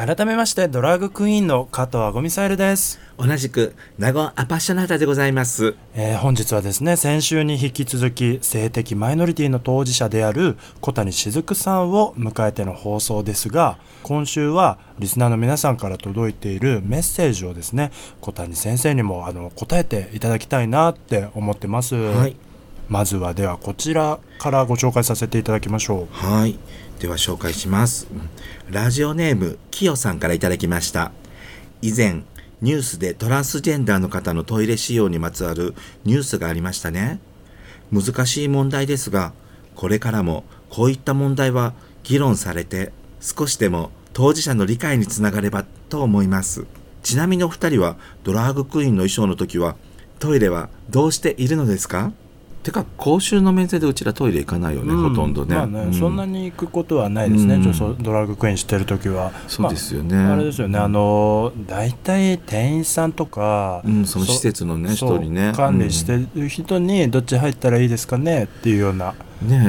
改めましてドラッグクイーンの加藤あごみサイルです。同じく名護アパッショナータでございます、えー本日はですね先週に引き続き性的マイノリティの当事者である小谷雫さんを迎えての放送ですが今週はリスナーの皆さんから届いているメッセージをですね小谷先生にもあの答えていただきたいなって思ってます、はい。まずはではこちらからご紹介させていただきましょう。はいでは紹介します。ラジオネームきよさんからいただきました。以前ニュースでトランスジェンダーの方のトイレ使用にまつわるニュースがありましたね。難しい問題ですがこれからもこういった問題は議論されて少しでも当事者の理解につながればと思います。ちなみにお二人はドラァグクイーンの衣装の時はトイレはどうしているのですか？てか公衆の面接でうちらトイレ行かないよね、うん。ほとんどね,、まあね、うん。そんなに行くことはないですね、うん。ドラッグクイーンしてる時は。そうですよね、まああれですよね、あの大体店員さんとか、うん、その施設のねそう人にね。管理してる人にどっち入ったらいいですかね？っていうような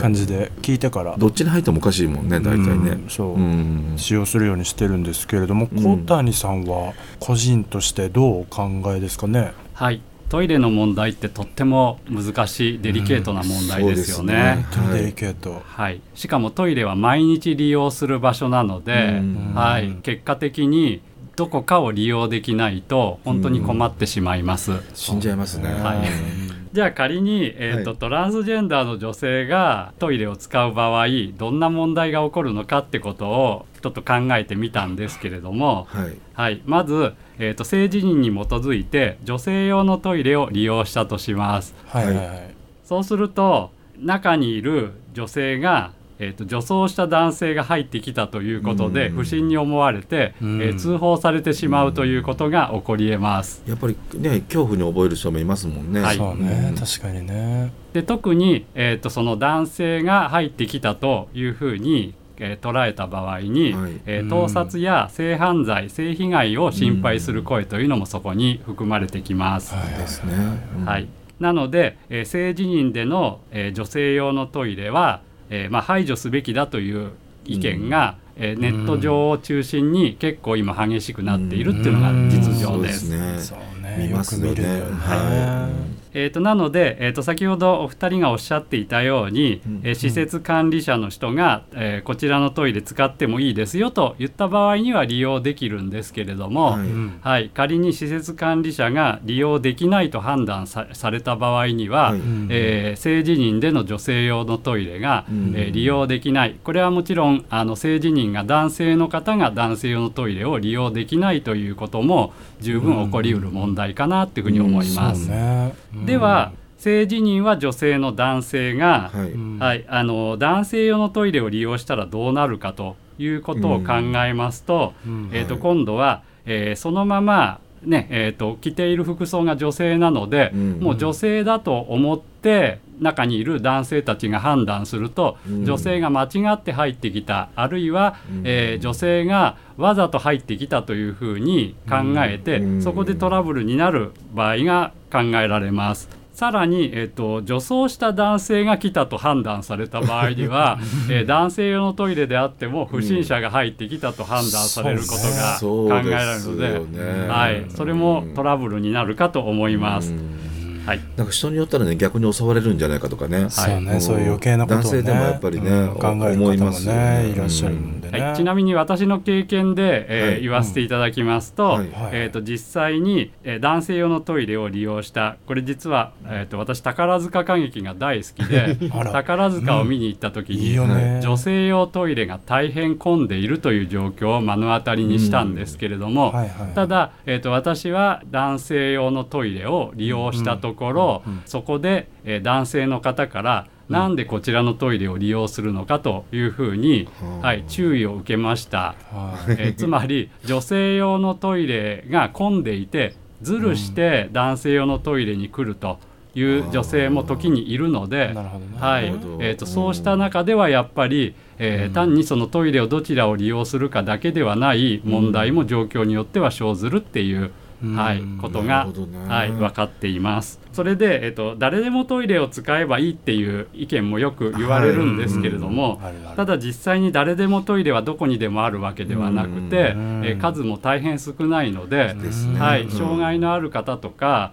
感じで聞いてから、どっちに入ってもおかしいもんね大体ね、うんそう。うん。使用するようにしてるんですけれども、うん。小谷さんは個人としてどうお考えですかね？はい、トイレの問題ってとっても難しいデリケートな問題ですよね。デリケート、はい、しかもトイレは毎日利用する場所なので、うん。はい、結果的にどこかを利用できないと本当に困ってしまいます。死んじゃいますね、はいじゃあ仮に、えーとはい。トランスジェンダーの女性がトイレを使う場合どんな問題が起こるのかってことをちょっと考えてみたんですけれども、はい。はい、まず、えーと性自認に基づいて女性用のトイレを利用したとします。はいはいはい。そうすると中にいる女性が、えー、と女装した男性が入ってきたということでうん。不審に思われて、うん。えー通報されてしまうということが起こりえます。やっぱりね恐怖に覚える人もいますもんね、はい。そうね、ん確かにね。で特に、えー、とその男性が入ってきたというふうに、えー捉えた場合に、はい。うんえー盗撮や性犯罪性被害を心配する声というのもそこに含まれてきます。はいですね、うん。はい、なので、えー性自認での、えー女性用のトイレは、えーまあ、排除すべきだという意見が、えーネット上を中心に結構今激しくなっているっていうのが実情です。そうねそうね。見よくますよね。見るよね、はえー、となので、えー、と先ほどお二人がおっしゃっていたように、うんえー施設管理者の人が、えーこちらのトイレ使ってもいいですよと言った場合には利用できるんですけれども、はい。うん。はい、仮に施設管理者が利用できないと判断さされた場合には、はい。うんえー性自認での女性用のトイレが、うん。えー利用できない。これはもちろんあの性自認が男性の方が男性用のトイレを利用できないということも十分起こりうる問題かなというふうに思います。そうね。うんでは性自認は女性の男性が、はい。うん。はい、あの男性用のトイレを利用したらどうなるかということを考えますと,、うん。えー、とはい。今度は、えーそのまま、ねえー、と着ている服装が女性なので、うん。もう女性だと思って中にいる男性たちが判断すると、うん。女性が間違って入ってきたあるいは、うん。えー女性がわざと入ってきたというふうに考えて、うん。そこでトラブルになる場合が考えられます。さらに、えっと女装した男性が来たと判断された場合には、えー男性用のトイレであっても不審者が入ってきたと判断されることがそう考えられるので、ですよね。はい、それもトラブルになるかと思います。うんはい。なんか人によったらね逆に襲われるんじゃないかとかね、そうね、はいそういう余計なことを、ね、男性でもやっぱりねうん。考える思い方もますよね。ねいらっしゃるね、はい、ちなみに私の経験で、えーはい。言わせていただきますと,、はい。はい。えー、と実際に、えー男性用のトイレを利用したこれ実は、えー、と私宝塚歌劇が大好きで 宝塚を見に行った時に、いいよね、女性用トイレが大変混んでいるという状況を目の当たりにしたんですけれども、はいはい。ただ、えー、と私は男性用のトイレを利用したところ、うん。うん。そこで、えー男性の方からなんでこちらのトイレを利用するのかというふうに、はい、注意を受けました、はい。えーつまり女性用のトイレが混んでいてずるして男性用のトイレに来るという女性も時にいるので、はい。えー、とそうした中ではやっぱり、えー単にそのトイレをどちらを利用するかだけではない問題も状況によっては生ずるっていう、うんはい、ことながね。はい、分かっています。それで、えっと、誰でもトイレを使えばいいっていう意見もよく言われるんですけれども、ただ実際に誰でもトイレはどこにでもあるわけではなくて、うん。えー数も大変少ないので、ね。はい、うん。障害のある方とか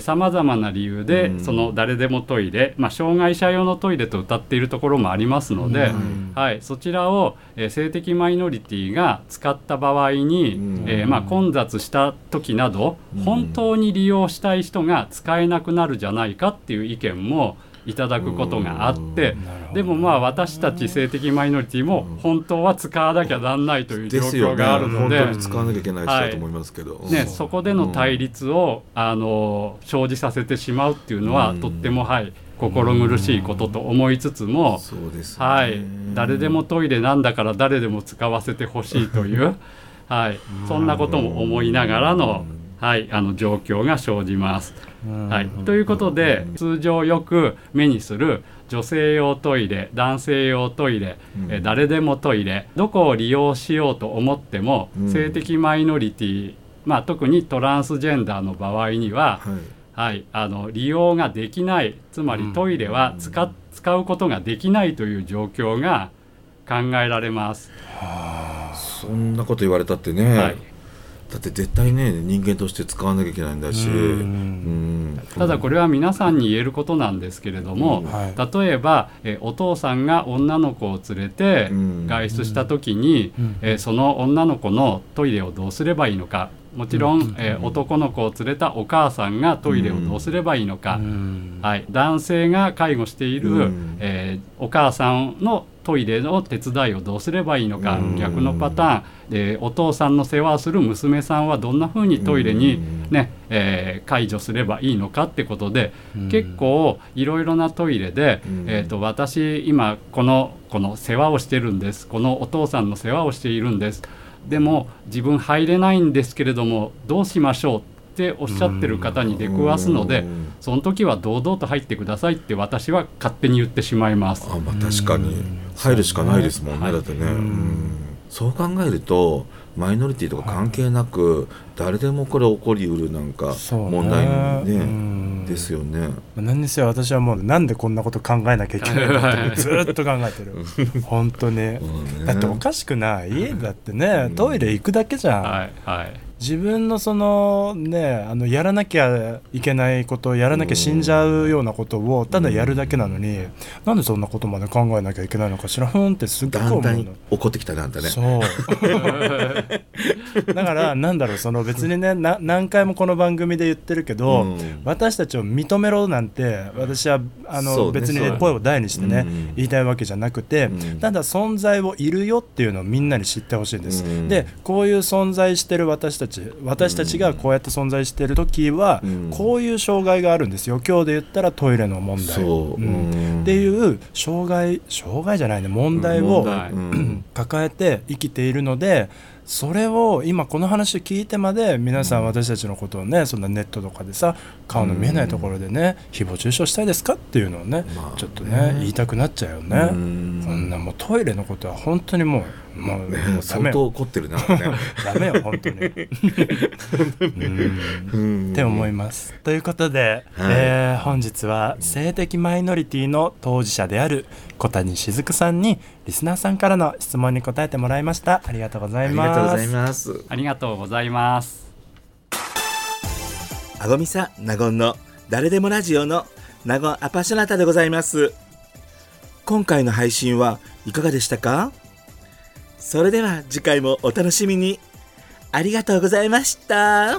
さまざまな理由で、うん。その誰でもトイレ、まあ、障害者用のトイレと歌っているところもありますので、うん。はい、そちらを、えー性的マイノリティが使った場合に、うん。えーまあ、混雑した時など、うん。本当に利用したい人が使えなくなるじゃないかっていう意見もいただくことがあって、でもまあ私たち性的マイノリティも本当は使わなきゃなんないという状況があるので。本当に使わなきゃいけない人だと思いますけど、ね、そこでの対立を、あの生じさせてしまうっていうのは、うん。とっても、はい、心苦しいことと思いつつも、ね。はい、誰でもトイレなんだから誰でも使わせてほしいという、はい、そんなことも思いながらの,、はい、あの状況が生じます。うん。はい、ということで通常よく目にする女性用トイレ男性用トイレ、うん。え誰でもトイレどこを利用しようと思っても、うん。性的マイノリティ、まあ、特にトランスジェンダーの場合には、はい。はい、あの利用ができないつまりトイレは使,、使うことができないという状況が考えられます。そんなこと言われたってね、はいだって絶対ね人間として使わなきゃいけないんだし、ただこれは皆さんに言えることなんですけれども、うん。はい。例えば、えお父さんが女の子を連れてうん。外出した時に、うん。えーその女の子のトイレをどうすればいいのかもちろん、えー男の子を連れたお母さんがトイレをどうすればいいのか、うん。はい、男性が介護している、うん。えーお母さんのトイレの手伝いをどうすればいいのか、うん。逆のパターン。でお父さんの世話をする娘さんはどんなふうにトイレに、ねえー介助すればいいのかってことで、うん。結構いろいろなトイレで、うん。えー、と私今このこの世話をしてるんです。このお父さんの世話をしているんですでも自分入れないんですけれどもどうしましょうっておっしゃってる方に出くわすので、うん。その時は堂々と入ってくださいって私は勝手に言ってしまいます。あまあ確かに。うん。入るしかないですもんね、はいだってね、そう考えるとマイノリティとか関係なく、誰でもこれ起こりうるなんかそうね。問題ね。うん。ですよね。何にせよ私はもうなんでこんなこと考えなきゃいけないの？かってずーっと考えてる。本当に。うんね。だっておかしくない？だってねトイレ行くだけじゃん、はいはい。自分のそのねあのやらなきゃいけないことやらなきゃ死んじゃうようなことをただやるだけなのに、なんでそんなことまで考えなきゃいけないのかしら？ふんってすっごくだんだん思うの。怒ってきたなんだね。そう だからなんだろうその別にねな何回もこの番組で言ってるけど、うん。私たちを認めろなんて私はあの、ね別に、声を大にしてね、うん。言いたいわけじゃなくて、うん。ただ存在をいるよっていうのをみんなに知ってほしいんです、うん。でこういう存在してる私たち私たちがこうやって存在してる時は、うん。こういう障害があるんですよ。今日で言ったらトイレの問題。っていう障害障害じゃないね問題を、抱えて生きているのでそれを今この話を聞いてまで皆さん私たちのことをねそんなネットとかでさ顔の見えないところでね誹謗中傷したいですかっていうのをねまあちょっとね言いたくなっちゃうよね。うん。こんなもうトイレのことは本当にもうもうもうね相当よ怒ってるな。ね ダメよ本当に。って思います。ということで、はい。えー本日は性的マイノリティの当事者である小谷雫さんにリスナーさんからの質問に答えてもらいました。ありがとうござあいます。りがとうございます。ありがとうございます。あごみさなごんの誰でもラジオのなごアパショナタでございます。今回の配信はいかがでしたか？それでは次回もお楽しみに。ありがとうございました。